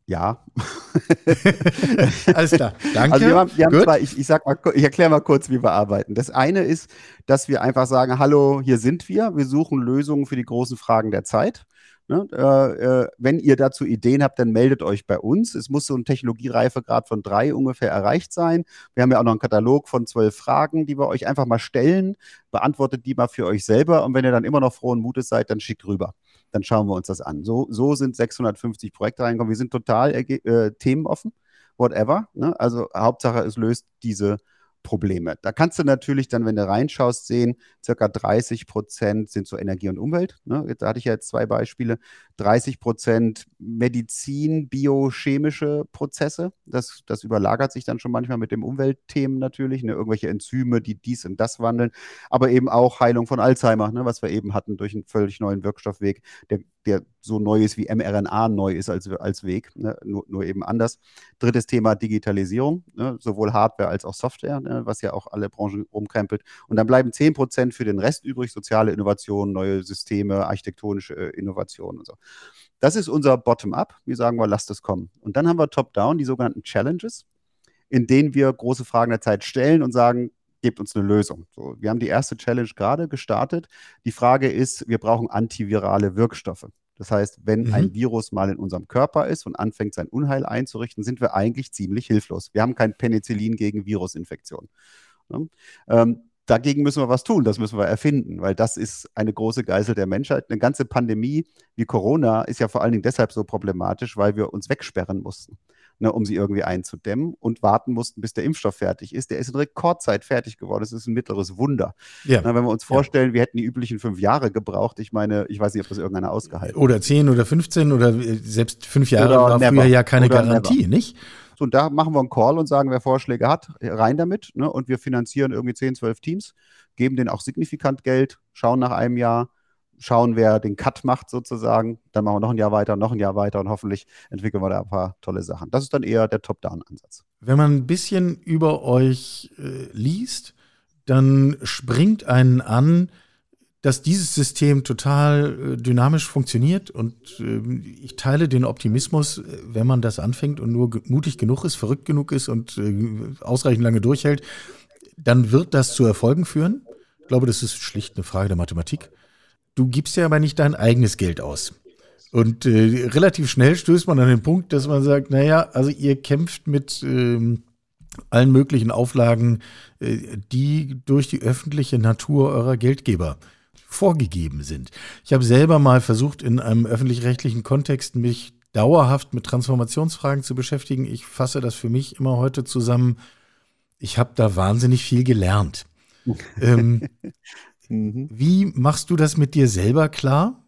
Ja. Alles klar. Danke. Also wir haben, wir haben zwei, ich, ich, sag mal, ich erkläre mal kurz, wie wir arbeiten. Das eine ist, dass wir einfach sagen, hallo, hier sind wir. Wir suchen Lösungen für die großen Fragen der Zeit. Ne? Äh, äh, wenn ihr dazu Ideen habt, dann meldet euch bei uns. Es muss so ein Technologiereifegrad von drei ungefähr erreicht sein. Wir haben ja auch noch einen Katalog von zwölf Fragen, die wir euch einfach mal stellen. Beantwortet die mal für euch selber. Und wenn ihr dann immer noch frohen Mutes seid, dann schickt rüber. Dann schauen wir uns das an. So, so sind 650 Projekte reingekommen. Wir sind total äh, themenoffen, whatever. Ne? Also Hauptsache, es löst diese Probleme. Da kannst du natürlich dann, wenn du reinschaust, sehen, circa 30 Prozent sind so Energie und Umwelt. Ne? Da hatte ich ja jetzt zwei Beispiele. 30 Prozent Medizin, biochemische Prozesse. Das, das überlagert sich dann schon manchmal mit dem Umweltthemen natürlich. Ne? Irgendwelche Enzyme, die dies und das wandeln. Aber eben auch Heilung von Alzheimer, ne? was wir eben hatten durch einen völlig neuen Wirkstoffweg, der, der so neu ist wie mRNA neu ist als, als Weg, ne? nur, nur, eben anders. Drittes Thema Digitalisierung, ne? sowohl Hardware als auch Software, ne? was ja auch alle Branchen rumkrempelt. Und dann bleiben 10 Prozent für den Rest übrig, soziale Innovationen, neue Systeme, architektonische äh, Innovationen und so. Das ist unser Bottom-up. Wir sagen mal, lasst es kommen. Und dann haben wir Top-down, die sogenannten Challenges, in denen wir große Fragen der Zeit stellen und sagen, gebt uns eine Lösung. So, wir haben die erste Challenge gerade gestartet. Die Frage ist, wir brauchen antivirale Wirkstoffe. Das heißt, wenn mhm. ein Virus mal in unserem Körper ist und anfängt, sein Unheil einzurichten, sind wir eigentlich ziemlich hilflos. Wir haben kein Penicillin gegen Virusinfektion. Ne? Ähm, dagegen müssen wir was tun, das müssen wir erfinden, weil das ist eine große Geißel der Menschheit. Eine ganze Pandemie wie Corona ist ja vor allen Dingen deshalb so problematisch, weil wir uns wegsperren mussten ne, um sie irgendwie einzudämmen und warten mussten, bis der Impfstoff fertig ist. Der ist in Rekordzeit fertig geworden. Das ist ein mittleres Wunder. Ja. Na, wenn wir uns vorstellen, ja. wir hätten die üblichen fünf Jahre gebraucht, ich meine, ich weiß nicht, ob das irgendeiner ausgehalten hat. Oder zehn oder 15 oder äh, selbst fünf Jahre oder war never. früher ja keine oder Garantie, never. nicht? So, und da machen wir einen Call und sagen, wer Vorschläge hat, rein damit. Ne? Und wir finanzieren irgendwie 10, 12 Teams, geben denen auch signifikant Geld, schauen nach einem Jahr, schauen, wer den Cut macht sozusagen. Dann machen wir noch ein Jahr weiter, noch ein Jahr weiter und hoffentlich entwickeln wir da ein paar tolle Sachen. Das ist dann eher der Top-Down-Ansatz. Wenn man ein bisschen über euch äh, liest, dann springt einen an, dass dieses System total äh, dynamisch funktioniert und äh, ich teile den Optimismus, äh, wenn man das anfängt und nur mutig genug ist, verrückt genug ist und äh, ausreichend lange durchhält, dann wird das zu Erfolgen führen. Ich glaube, das ist schlicht eine Frage der Mathematik. Du gibst ja aber nicht dein eigenes Geld aus. Und äh, relativ schnell stößt man an den Punkt, dass man sagt, naja, also ihr kämpft mit ähm, allen möglichen Auflagen, äh, die durch die öffentliche Natur eurer Geldgeber vorgegeben sind. Ich habe selber mal versucht, in einem öffentlich-rechtlichen Kontext mich dauerhaft mit Transformationsfragen zu beschäftigen. Ich fasse das für mich immer heute zusammen. Ich habe da wahnsinnig viel gelernt. ähm, Mhm. Wie machst du das mit dir selber klar?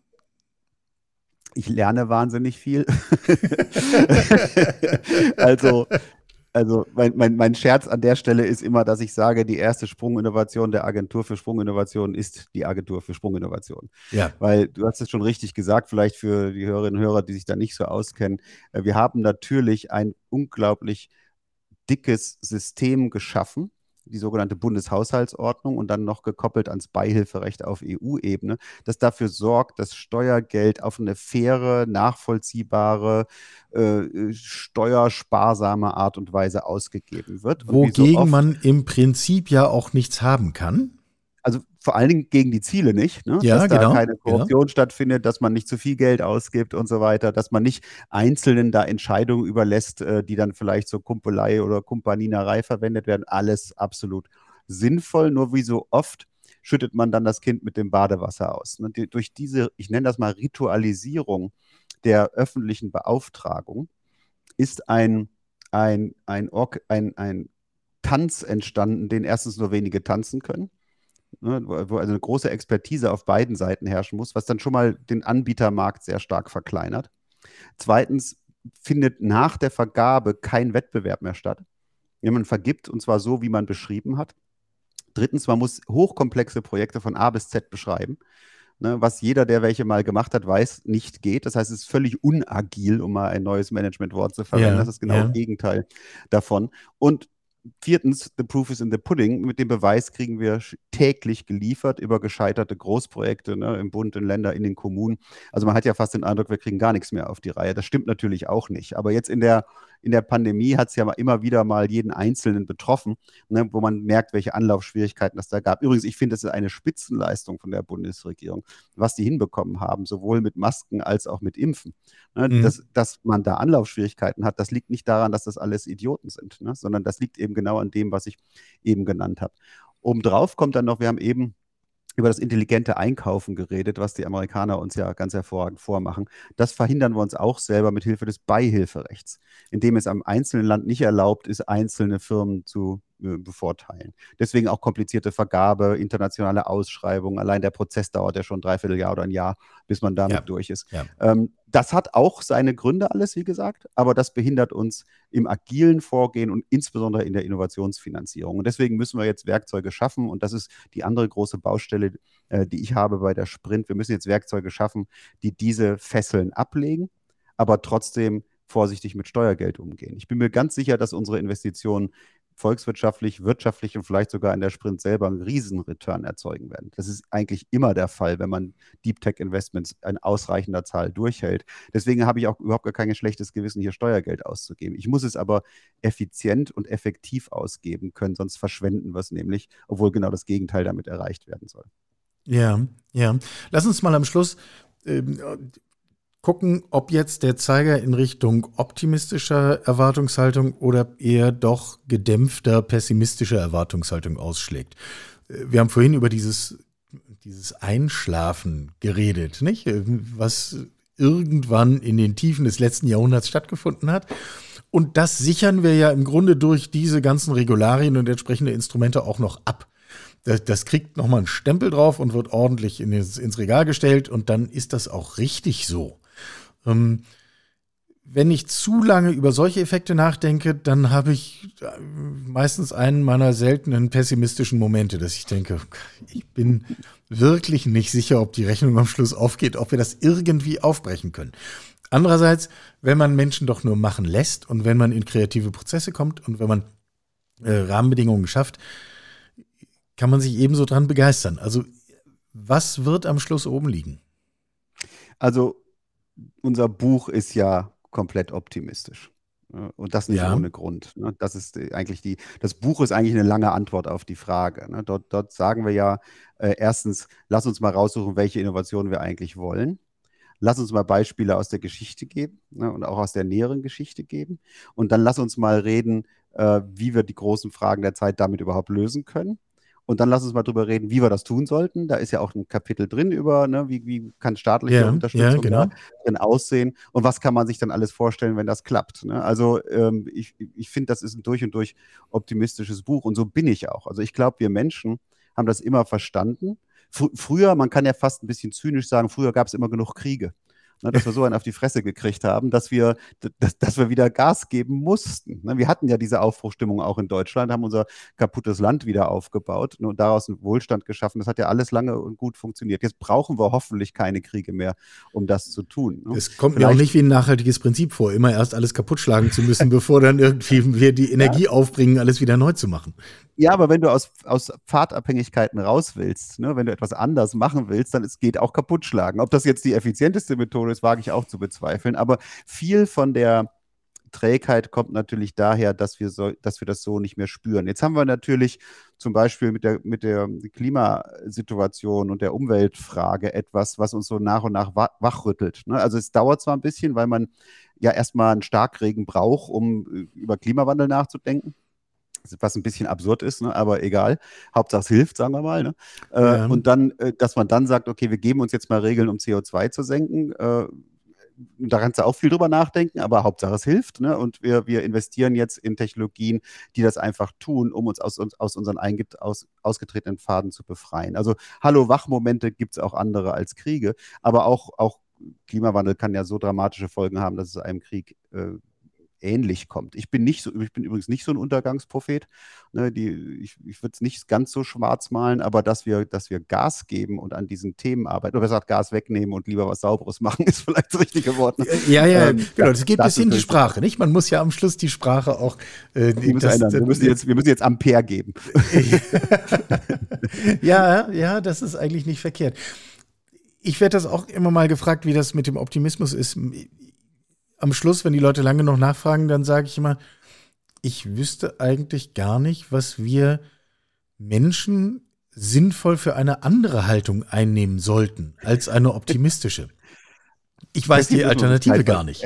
Ich lerne wahnsinnig viel. also, also mein, mein, mein Scherz an der Stelle ist immer, dass ich sage, die erste Sprunginnovation der Agentur für Sprunginnovation ist die Agentur für Sprunginnovation. Ja. Weil du hast es schon richtig gesagt, vielleicht für die Hörerinnen und Hörer, die sich da nicht so auskennen. Äh, wir haben natürlich ein unglaublich dickes System geschaffen, die sogenannte Bundeshaushaltsordnung und dann noch gekoppelt ans Beihilferecht auf EU-Ebene, das dafür sorgt, dass Steuergeld auf eine faire, nachvollziehbare, äh, steuersparsame Art und Weise ausgegeben wird. Wogegen so man im Prinzip ja auch nichts haben kann also vor allen Dingen gegen die Ziele nicht, ne? ja, dass da genau, keine Korruption genau. stattfindet, dass man nicht zu viel Geld ausgibt und so weiter, dass man nicht Einzelnen da Entscheidungen überlässt, äh, die dann vielleicht zur Kumpelei oder Kumpaninerei verwendet werden. Alles absolut sinnvoll, nur wie so oft schüttet man dann das Kind mit dem Badewasser aus. Und die, durch diese, ich nenne das mal Ritualisierung der öffentlichen Beauftragung, ist ein, ein, ein, ein, ein Tanz entstanden, den erstens nur wenige tanzen können ne, wo also eine große Expertise auf beiden Seiten herrschen muss, was dann schon mal den Anbietermarkt sehr stark verkleinert. Zweitens findet nach der Vergabe kein Wettbewerb mehr statt. Ja, man vergibt und zwar so, wie man beschrieben hat. Drittens, man muss hochkomplexe Projekte von A bis Z beschreiben. ne, was jeder, der welche mal gemacht hat, weiß, nicht geht. Das heißt, es ist völlig unagil, um mal ein neues Managementwort zu verwenden. Ja, das ist genau ja. das Gegenteil davon. Und Viertens, the proof is in the pudding. Mit dem Beweis kriegen wir täglich geliefert über gescheiterte Großprojekte ne, im Bund, in Ländern, in den Kommunen. Also man hat ja fast den Eindruck, wir kriegen gar nichts mehr auf die Reihe. Das stimmt natürlich auch nicht. Aber jetzt in der in der Pandemie hat es ja immer wieder mal jeden Einzelnen betroffen, ne, wo man merkt, welche Anlaufschwierigkeiten es da gab. Übrigens, ich finde, das ist eine Spitzenleistung von der Bundesregierung, was die hinbekommen haben, sowohl mit Masken als auch mit Impfen. Ne, mhm. dass, dass, man da Anlaufschwierigkeiten hat, das liegt nicht daran, dass das alles Idioten sind, ne, sondern das liegt eben genau an dem, was ich eben genannt habe. Obendrauf kommt dann noch, wir haben eben über das intelligente Einkaufen geredet, was die Amerikaner uns ja ganz hervorragend vormachen. Das verhindern wir uns auch selber mit Hilfe des Beihilferechts, indem es am einzelnen Land nicht erlaubt ist, einzelne Firmen zu bevorteilen. Deswegen auch komplizierte Vergabe, internationale Ausschreibungen. Allein der Prozess dauert ja schon ein Dreivierteljahr oder ein Jahr, bis man damit ja. durch ist. Ja. Ähm, das hat auch seine Gründe alles, wie gesagt, aber das behindert uns im agilen Vorgehen und insbesondere in der Innovationsfinanzierung. Und deswegen müssen wir jetzt Werkzeuge schaffen und das ist die andere große Baustelle, äh, die ich habe bei der Sprint. Wir müssen jetzt Werkzeuge schaffen, die diese Fesseln ablegen, aber trotzdem vorsichtig mit Steuergeld umgehen. Ich bin mir ganz sicher, dass unsere Investitionen volkswirtschaftlich, wirtschaftlich und vielleicht sogar in der Sprint selber einen Riesenreturn erzeugen werden. Das ist eigentlich immer der Fall, wenn man Deep Tech Investments in ausreichender Zahl durchhält. Deswegen habe ich auch überhaupt gar kein schlechtes Gewissen, hier Steuergeld auszugeben. Ich muss es aber effizient und effektiv ausgeben können, sonst verschwenden wir es nämlich, obwohl genau das Gegenteil damit erreicht werden soll. Ja, ja. Lass uns mal am Schluss ähm, gucken, ob jetzt der Zeiger in Richtung optimistischer Erwartungshaltung oder eher doch gedämpfter pessimistischer Erwartungshaltung ausschlägt. Wir haben vorhin über dieses, dieses Einschlafen geredet, nicht? Was irgendwann in den Tiefen des letzten Jahrhunderts stattgefunden hat. Und das sichern wir ja im Grunde durch diese ganzen Regularien und entsprechende Instrumente auch noch ab. Das, das kriegt nochmal einen Stempel drauf und wird ordentlich in ins Regal gestellt und dann ist das auch richtig so. Ähm, wenn ich zu lange über solche Effekte nachdenke, dann habe ich äh, meistens einen meiner seltenen pessimistischen Momente, dass ich denke, ich bin wirklich nicht sicher, ob die Rechnung am Schluss aufgeht, ob wir das irgendwie aufbrechen können. Andererseits, wenn man Menschen doch nur machen lässt und wenn man in kreative Prozesse kommt und wenn man äh, Rahmenbedingungen schafft, kann man sich ebenso dran begeistern. Also, was wird am Schluss oben liegen? Also, unser Buch ist ja komplett optimistisch. Und das nicht ja. ohne Grund. Ne? Das ist eigentlich die, das Buch ist eigentlich eine lange Antwort auf die Frage. Ne? Dort, dort sagen wir ja äh, erstens, lass uns mal raussuchen, welche Innovationen wir eigentlich wollen. Lass uns mal Beispiele aus der Geschichte geben ne? und auch aus der näheren Geschichte geben. Und dann lass uns mal reden, äh, wie wir die großen Fragen der Zeit damit überhaupt lösen können. Und dann lass uns mal drüber reden, wie wir das tun sollten. Da ist ja auch ein Kapitel drin über, ne, wie, wie kann staatliche ja, Unterstützung ja, genau. drin aussehen und was kann man sich dann alles vorstellen, wenn das klappt. Ne? Also ähm, ich, ich finde, das ist ein durch und durch optimistisches Buch und so bin ich auch. Also ich glaube, wir Menschen haben das immer verstanden. Fr früher, man kann ja fast ein bisschen zynisch sagen, früher gab es immer genug Kriege ne, dass wir so einen auf die Fresse gekriegt haben, dass wir, dass, dass wir wieder Gas geben mussten. Ne, wir hatten ja diese Aufbruchstimmung auch in Deutschland, haben unser kaputtes Land wieder aufgebaut ne, und daraus einen Wohlstand geschaffen. Das hat ja alles lange und gut funktioniert. Jetzt brauchen wir hoffentlich keine Kriege mehr, um das zu tun. Ne? Es kommt Vielleicht, mir auch nicht wie ein nachhaltiges Prinzip vor, immer erst alles kaputt schlagen zu müssen, bevor dann irgendwie wir die Energie ja. aufbringen, alles wieder neu zu machen. Ja, aber wenn du aus, aus Pfadabhängigkeiten raus willst, ne, wenn du etwas anders machen willst, dann es geht auch kaputt schlagen. Ob das jetzt die effizienteste Methode ist, wage ich auch zu bezweifeln. Aber viel von der Trägheit kommt natürlich daher, dass wir, so, dass wir das so nicht mehr spüren. Jetzt haben wir natürlich zum Beispiel mit der, mit der Klimasituation und der Umweltfrage etwas, was uns so nach und nach wachrüttelt. Ne? Also es dauert zwar ein bisschen, weil man ja erstmal einen Starkregen braucht, um äh, über Klimawandel nachzudenken was ein bisschen absurd ist, ne? aber egal. Hauptsache es hilft, sagen wir mal. Ne? Äh, ja. Und dann, äh, dass man dann sagt, okay, wir geben uns jetzt mal Regeln, um CO2 zu senken. Äh, da kannst du auch viel drüber nachdenken, aber Hauptsache es hilft. Ne? Und wir, wir investieren jetzt in Technologien, die das einfach tun, um uns aus, aus unseren aus, ausgetretenen Pfaden zu befreien. Also Hallo-Wach-Momente gibt es auch andere als Kriege, aber auch, auch Klimawandel kann ja so dramatische Folgen haben, dass es einem Krieg äh, ähnlich kommt. Ich bin nicht so, ich bin übrigens nicht so ein Untergangsprophet. Ne, die, ich ich würde es nicht ganz so schwarz malen, aber dass wir, dass wir Gas geben und an diesen Themen arbeiten, oder gesagt, Gas wegnehmen und lieber was Sauberes machen, ist vielleicht das richtige Wort. Ne? Ja, ja, ähm, genau. Das geht bis in die Sprache, nicht? Man muss ja am Schluss die Sprache auch. Äh, das, das, wir, müssen jetzt, wir müssen jetzt Ampere geben. ja, ja, das ist eigentlich nicht verkehrt. Ich werde das auch immer mal gefragt, wie das mit dem Optimismus ist. Am Schluss, wenn die Leute lange noch nachfragen, dann sage ich immer, ich wüsste eigentlich gar nicht, was wir Menschen sinnvoll für eine andere Haltung einnehmen sollten als eine optimistische. Ich weiß die Alternative gar nicht.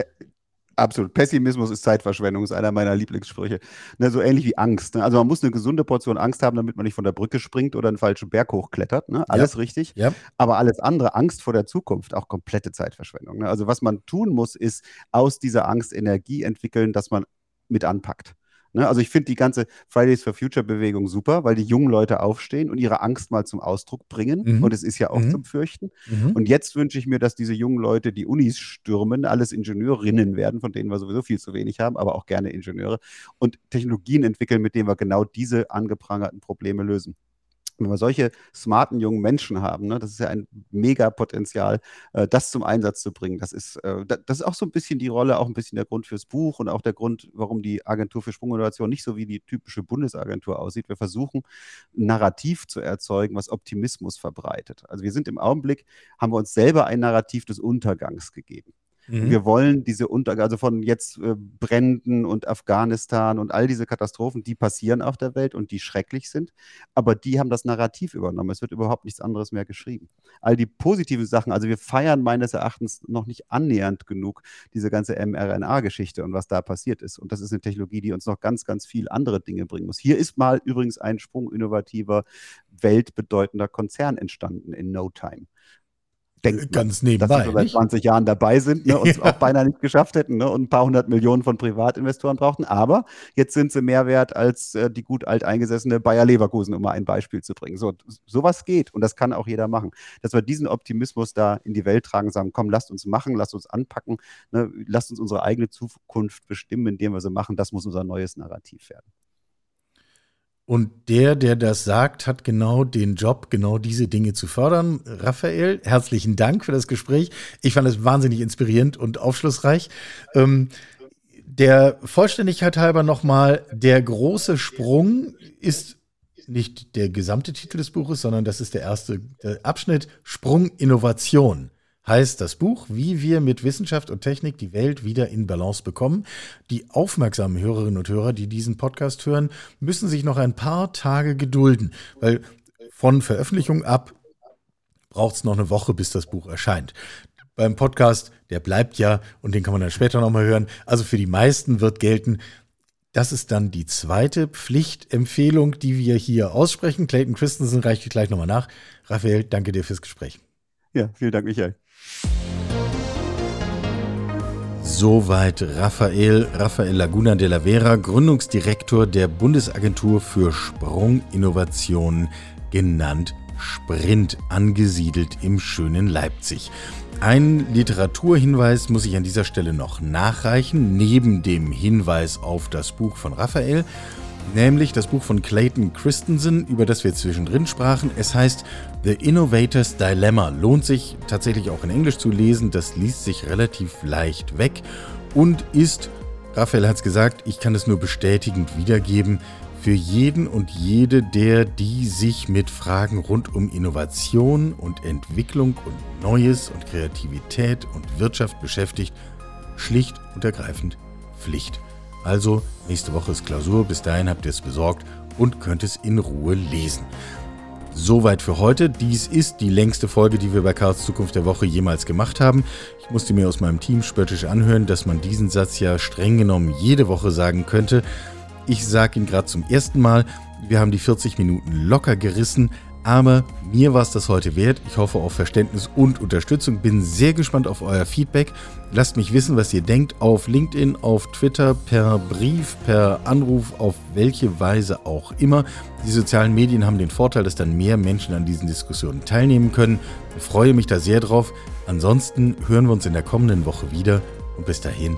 Absolut. Pessimismus ist Zeitverschwendung, ist einer meiner Lieblingssprüche. Ne, so ähnlich wie Angst. Ne? Also man muss eine gesunde Portion Angst haben, damit man nicht von der Brücke springt oder einen falschen Berg hochklettert. Ne? Alles ja. richtig. Ja. Aber alles andere, Angst vor der Zukunft, auch komplette Zeitverschwendung. Ne? Also was man tun muss, ist aus dieser Angst Energie entwickeln, dass man mit anpackt. Ne? Also ich finde die ganze Fridays for Future Bewegung super, weil die jungen Leute aufstehen und ihre Angst mal zum Ausdruck bringen. Mhm. Und es ist ja auch mhm. zum Fürchten. Mhm. Und jetzt wünsche ich mir, dass diese jungen Leute die Unis stürmen, alles Ingenieurinnen werden, von denen wir sowieso viel zu wenig haben, aber auch gerne Ingenieure und Technologien entwickeln, mit denen wir genau diese angeprangerten Probleme lösen wenn wir solche smarten jungen Menschen haben, ne, das ist ja ein Mega-Potenzial, äh, das zum Einsatz zu bringen. Das ist, äh, das ist auch so ein bisschen die Rolle, auch ein bisschen der Grund fürs Buch und auch der Grund, warum die Agentur für Sprunginnovation nicht so wie die typische Bundesagentur aussieht. Wir versuchen, ein Narrativ zu erzeugen, was Optimismus verbreitet. Also wir sind im Augenblick, haben wir uns selber ein Narrativ des Untergangs gegeben. Mhm. Wir wollen diese Untergang, also von jetzt äh, Bränden und Afghanistan und all diese Katastrophen, die passieren auf der Welt und die schrecklich sind, aber die haben das Narrativ übernommen. Es wird überhaupt nichts anderes mehr geschrieben. All die positiven Sachen, also wir feiern meines Erachtens noch nicht annähernd genug diese ganze mRNA-Geschichte und was da passiert ist. Und das ist eine Technologie, die uns noch ganz, ganz viel andere Dinge bringen muss. Hier ist mal übrigens ein Sprung innovativer, weltbedeutender Konzern entstanden in No Time denkt Ganz nebenbei, dass wir seit 20 Jahren dabei sind ne, und es ja. auch beinahe nicht geschafft hätten ne, und ein paar hundert Millionen von Privatinvestoren brauchten. Aber jetzt sind sie mehr wert als äh, die gut alteingesessene Bayer Leverkusen, um mal ein Beispiel zu bringen. So, sowas geht und das kann auch jeder machen. Dass wir diesen Optimismus da in die Welt tragen, sagen, komm, lasst uns machen, lasst uns anpacken, ne, lasst uns unsere eigene Zukunft bestimmen, indem wir sie machen. Das muss unser neues Narrativ werden. Und der, der das sagt, hat genau den Job, genau diese Dinge zu fördern. Raphael, herzlichen Dank für das Gespräch. Ich fand es wahnsinnig inspirierend und aufschlussreich. Ähm, der Vollständigkeit halber nochmal, der große Sprung ist nicht der gesamte Titel des Buches, sondern das ist der erste Abschnitt, Sprung Innovation heißt das Buch, wie wir mit Wissenschaft und Technik die Welt wieder in Balance bekommen. Die aufmerksamen Hörerinnen und Hörer, die diesen Podcast hören, müssen sich noch ein paar Tage gedulden, weil von Veröffentlichung ab braucht es noch eine Woche, bis das Buch erscheint. Beim Podcast, der bleibt ja und den kann man dann später nochmal hören. Also für die meisten wird gelten, das ist dann die zweite Pflichtempfehlung, die wir hier aussprechen. Clayton Christensen reicht gleich nochmal nach. Raphael, danke dir fürs Gespräch. Ja, vielen Dank, Michael. Soweit Raphael, Raphael Laguna de la Vera, Gründungsdirektor der Bundesagentur für Sprunginnovationen, genannt Sprint, angesiedelt im schönen Leipzig. Ein Literaturhinweis muss ich an dieser Stelle noch nachreichen, neben dem Hinweis auf das Buch von Raphael nämlich das Buch von Clayton Christensen, über das wir zwischendrin sprachen. Es heißt The Innovator's Dilemma. Lohnt sich tatsächlich auch in Englisch zu lesen, das liest sich relativ leicht weg und ist, Raphael hat es gesagt, ich kann es nur bestätigend wiedergeben, für jeden und jede, der die sich mit Fragen rund um Innovation und Entwicklung und Neues und Kreativität und Wirtschaft beschäftigt, schlicht und ergreifend Pflicht. Also, nächste Woche ist Klausur, bis dahin habt ihr es besorgt und könnt es in Ruhe lesen. Soweit für heute. Dies ist die längste Folge, die wir bei Karls Zukunft der Woche jemals gemacht haben. Ich musste mir aus meinem Team spöttisch anhören, dass man diesen Satz ja streng genommen jede Woche sagen könnte. Ich sage ihn gerade zum ersten Mal. Wir haben die 40 Minuten locker gerissen, aber mir war es das heute wert. Ich hoffe auf Verständnis und Unterstützung. Bin sehr gespannt auf euer Feedback. Lasst mich wissen, was ihr denkt auf LinkedIn, auf Twitter, per Brief, per Anruf, auf welche Weise auch immer. Die sozialen Medien haben den Vorteil, dass dann mehr Menschen an diesen Diskussionen teilnehmen können. Ich freue mich da sehr drauf. Ansonsten hören wir uns in der kommenden Woche wieder und bis dahin